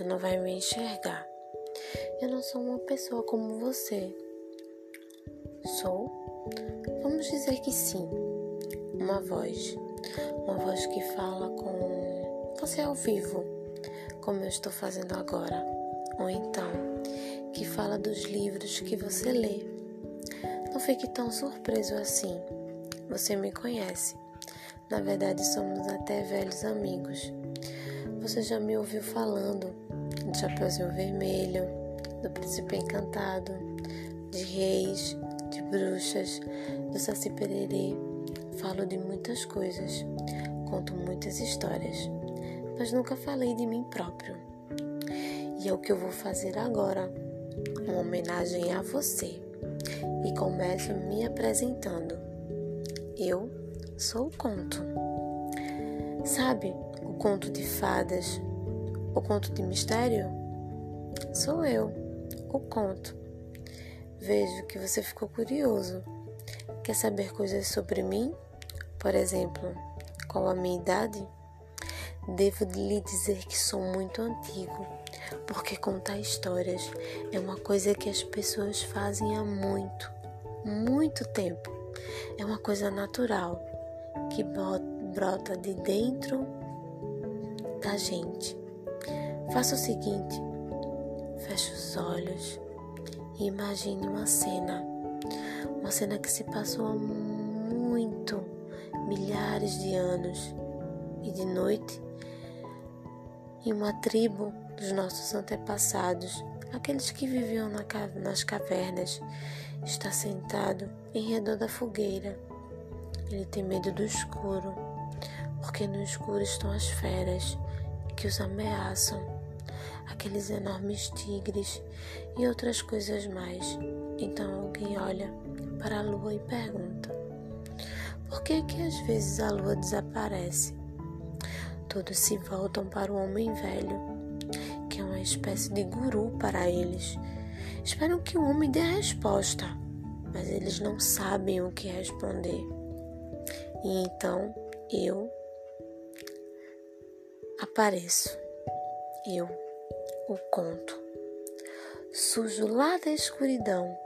você não vai me enxergar. Eu não sou uma pessoa como você. Sou? Vamos dizer que sim. Uma voz. Uma voz que fala com você ao vivo, como eu estou fazendo agora. Ou então, que fala dos livros que você lê. Não fique tão surpreso assim. Você me conhece. Na verdade, somos até velhos amigos. Você já me ouviu falando de Chapeuzinho Vermelho, do Príncipe Encantado, de reis, de bruxas, do Saci Pererê. Falo de muitas coisas, conto muitas histórias, mas nunca falei de mim próprio. E é o que eu vou fazer agora, uma homenagem a você. E começo me apresentando. Eu sou o conto. Sabe o conto de fadas, o conto de mistério? Sou eu, o conto. Vejo que você ficou curioso. Quer saber coisas sobre mim? Por exemplo, qual a minha idade? Devo lhe dizer que sou muito antigo, porque contar histórias é uma coisa que as pessoas fazem há muito, muito tempo. É uma coisa natural que brota de dentro da gente. Faça o seguinte: feche os olhos e imagine uma cena, uma cena que se passou há muito, milhares de anos, e de noite, em uma tribo dos nossos antepassados, aqueles que viviam nas cavernas, está sentado em redor da fogueira. Ele tem medo do escuro, porque no escuro estão as feras que os ameaçam, aqueles enormes tigres e outras coisas mais. Então alguém olha para a lua e pergunta: por que que às vezes a lua desaparece? Todos se voltam para o homem velho, que é uma espécie de guru para eles. Esperam que o homem dê a resposta, mas eles não sabem o que responder. E então eu apareço, eu o conto, sujo lá da escuridão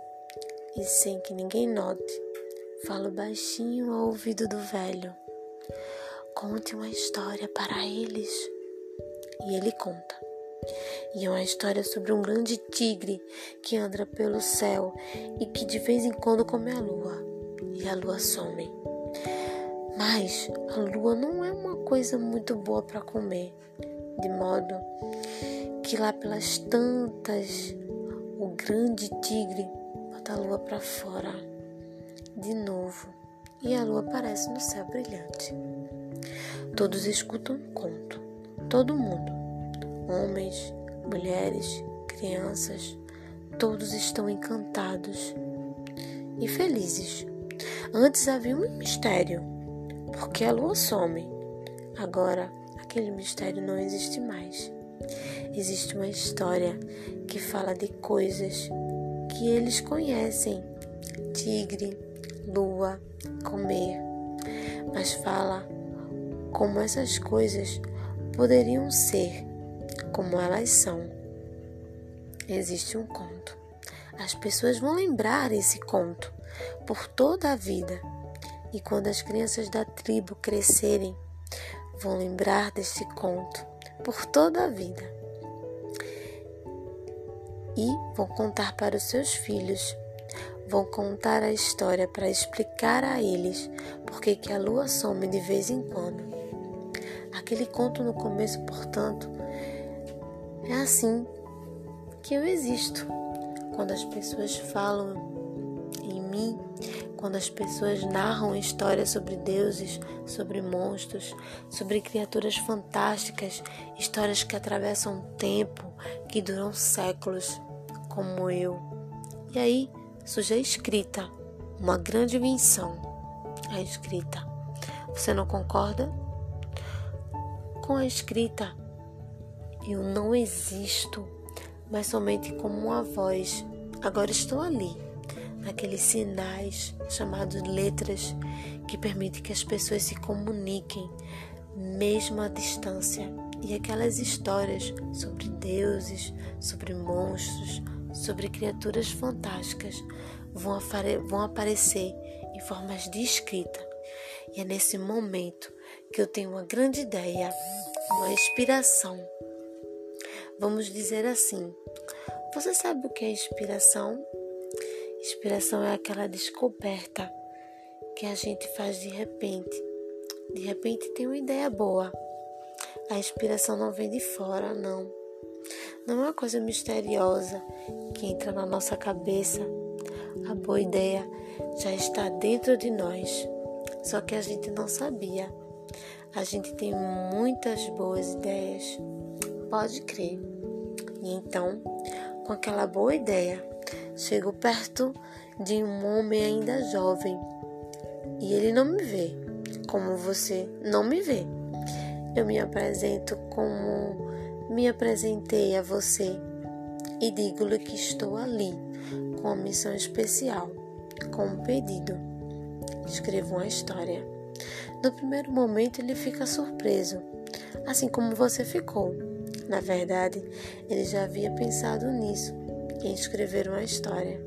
e sem que ninguém note, falo baixinho ao ouvido do velho. Conte uma história para eles. E ele conta. E é uma história sobre um grande tigre que anda pelo céu e que de vez em quando come a lua. E a lua some. Mas a lua não é uma coisa muito boa para comer, de modo que lá pelas tantas o grande tigre bota a lua para fora de novo e a lua aparece no céu brilhante. Todos escutam um conto, todo mundo, homens, mulheres, crianças, todos estão encantados e felizes. Antes havia um mistério porque a lua some. Agora, aquele mistério não existe mais. Existe uma história que fala de coisas que eles conhecem: tigre, lua, comer. Mas fala como essas coisas poderiam ser, como elas são. Existe um conto. As pessoas vão lembrar esse conto por toda a vida e quando as crianças da tribo crescerem, vão lembrar deste conto por toda a vida. E vão contar para os seus filhos, vão contar a história para explicar a eles por que a lua some de vez em quando. Aquele conto no começo, portanto, é assim que eu existo. Quando as pessoas falam em mim, quando as pessoas narram histórias sobre deuses, sobre monstros, sobre criaturas fantásticas, histórias que atravessam o tempo, que duram séculos, como eu. E aí surge a escrita, uma grande invenção, a escrita. Você não concorda? Com a escrita, eu não existo, mas somente como uma voz. Agora estou ali naqueles sinais chamados letras que permitem que as pessoas se comuniquem mesmo à distância. E aquelas histórias sobre deuses, sobre monstros, sobre criaturas fantásticas vão, vão aparecer em formas de escrita. E é nesse momento que eu tenho uma grande ideia, uma inspiração. Vamos dizer assim: você sabe o que é inspiração? Inspiração é aquela descoberta que a gente faz de repente. De repente tem uma ideia boa. A inspiração não vem de fora, não. Não é uma coisa misteriosa que entra na nossa cabeça. A boa ideia já está dentro de nós, só que a gente não sabia. A gente tem muitas boas ideias, pode crer. E então, com aquela boa ideia, chego perto de um homem ainda jovem e ele não me vê como você não me vê. Eu me apresento como me apresentei a você e digo-lhe que estou ali com uma missão especial, com um pedido. Escrevo uma história. No primeiro momento ele fica surpreso, assim como você ficou. Na verdade, ele já havia pensado nisso, em escrever uma história,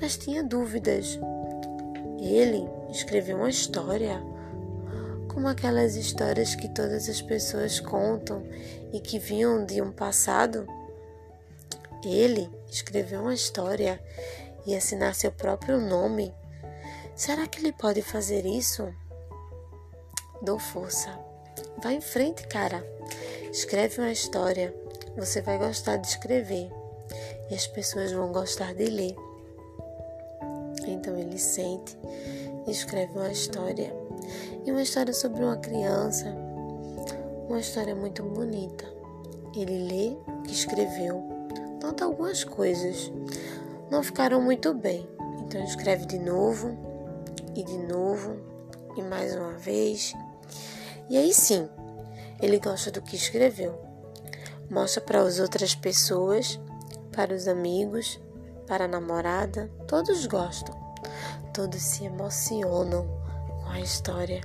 mas tinha dúvidas. Ele escreveu uma história? como aquelas histórias que todas as pessoas contam e que vinham de um passado. Ele escreveu uma história e assinar seu próprio nome. Será que ele pode fazer isso? Dou força. Vá em frente, cara. Escreve uma história. Você vai gostar de escrever e as pessoas vão gostar de ler. Então ele sente e escreve uma história e uma história sobre uma criança, uma história muito bonita. Ele lê o que escreveu, nota algumas coisas, não ficaram muito bem, então escreve de novo e de novo e mais uma vez. E aí sim, ele gosta do que escreveu. Mostra para as outras pessoas, para os amigos, para a namorada, todos gostam, todos se emocionam com a história.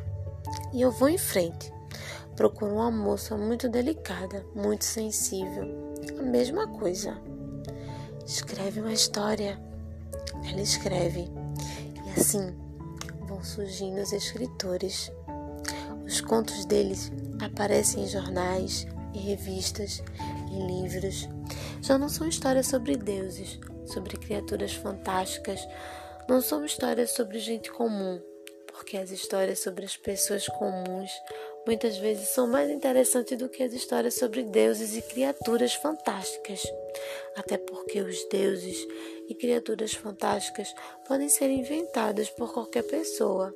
E eu vou em frente. Procuro uma moça muito delicada, muito sensível. A mesma coisa. Escreve uma história. Ela escreve. E assim vão surgindo os escritores. Os contos deles aparecem em jornais, em revistas, em livros. Já não são histórias sobre deuses, sobre criaturas fantásticas, não são histórias sobre gente comum, porque as histórias sobre as pessoas comuns muitas vezes são mais interessantes do que as histórias sobre deuses e criaturas fantásticas. Até porque os deuses e criaturas fantásticas podem ser inventados por qualquer pessoa.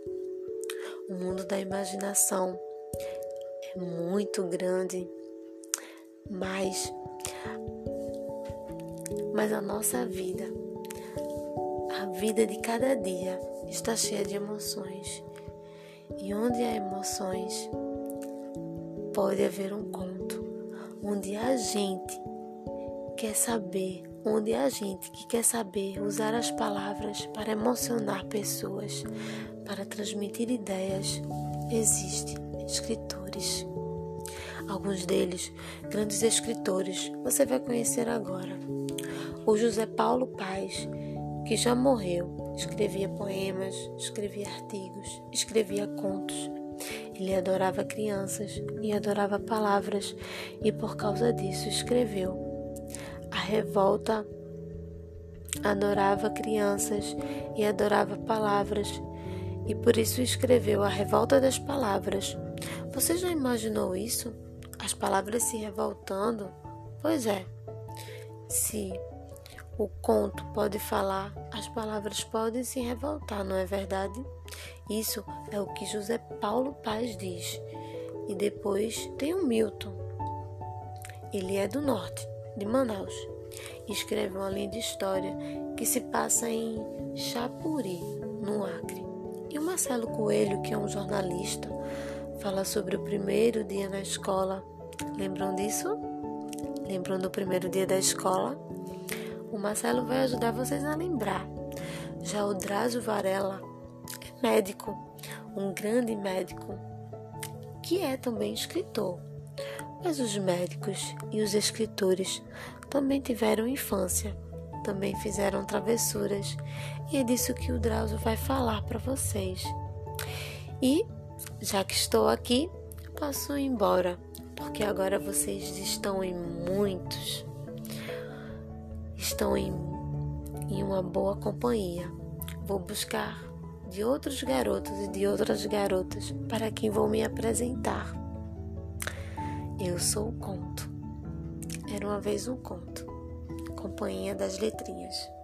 O mundo da imaginação é muito grande, mas mas a nossa vida, a vida de cada dia está cheia de emoções. E onde há emoções, pode haver um conto. Onde a gente quer saber, onde a gente que quer saber usar as palavras para emocionar pessoas, para transmitir ideias, existe escritores. Alguns deles, grandes escritores, você vai conhecer agora. O José Paulo Paz, que já morreu, Escrevia poemas, escrevia artigos, escrevia contos. Ele adorava crianças e adorava palavras, e por causa disso escreveu. A revolta adorava crianças e adorava palavras, e por isso escreveu A Revolta das Palavras. Você já imaginou isso? As palavras se revoltando? Pois é. Se o conto pode falar, as palavras podem se revoltar, não é verdade? Isso é o que José Paulo Paz diz. E depois tem o Milton. Ele é do norte, de Manaus. Escreve uma linda história que se passa em Chapuri, no Acre. E o Marcelo Coelho, que é um jornalista, fala sobre o primeiro dia na escola. Lembram disso? Lembram do primeiro dia da escola? O Marcelo vai ajudar vocês a lembrar. Já o Drazo Varela é médico, um grande médico que é também escritor. Mas os médicos e os escritores também tiveram infância, também fizeram travessuras, e é disso que o Drauzio vai falar para vocês. E, já que estou aqui, posso ir embora, porque agora vocês estão em muitos, estão em, em uma boa companhia. Vou buscar de outros garotos e de outras garotas para quem vou me apresentar. Eu sou o conto. Era uma vez um conto. Companhia das Letrinhas.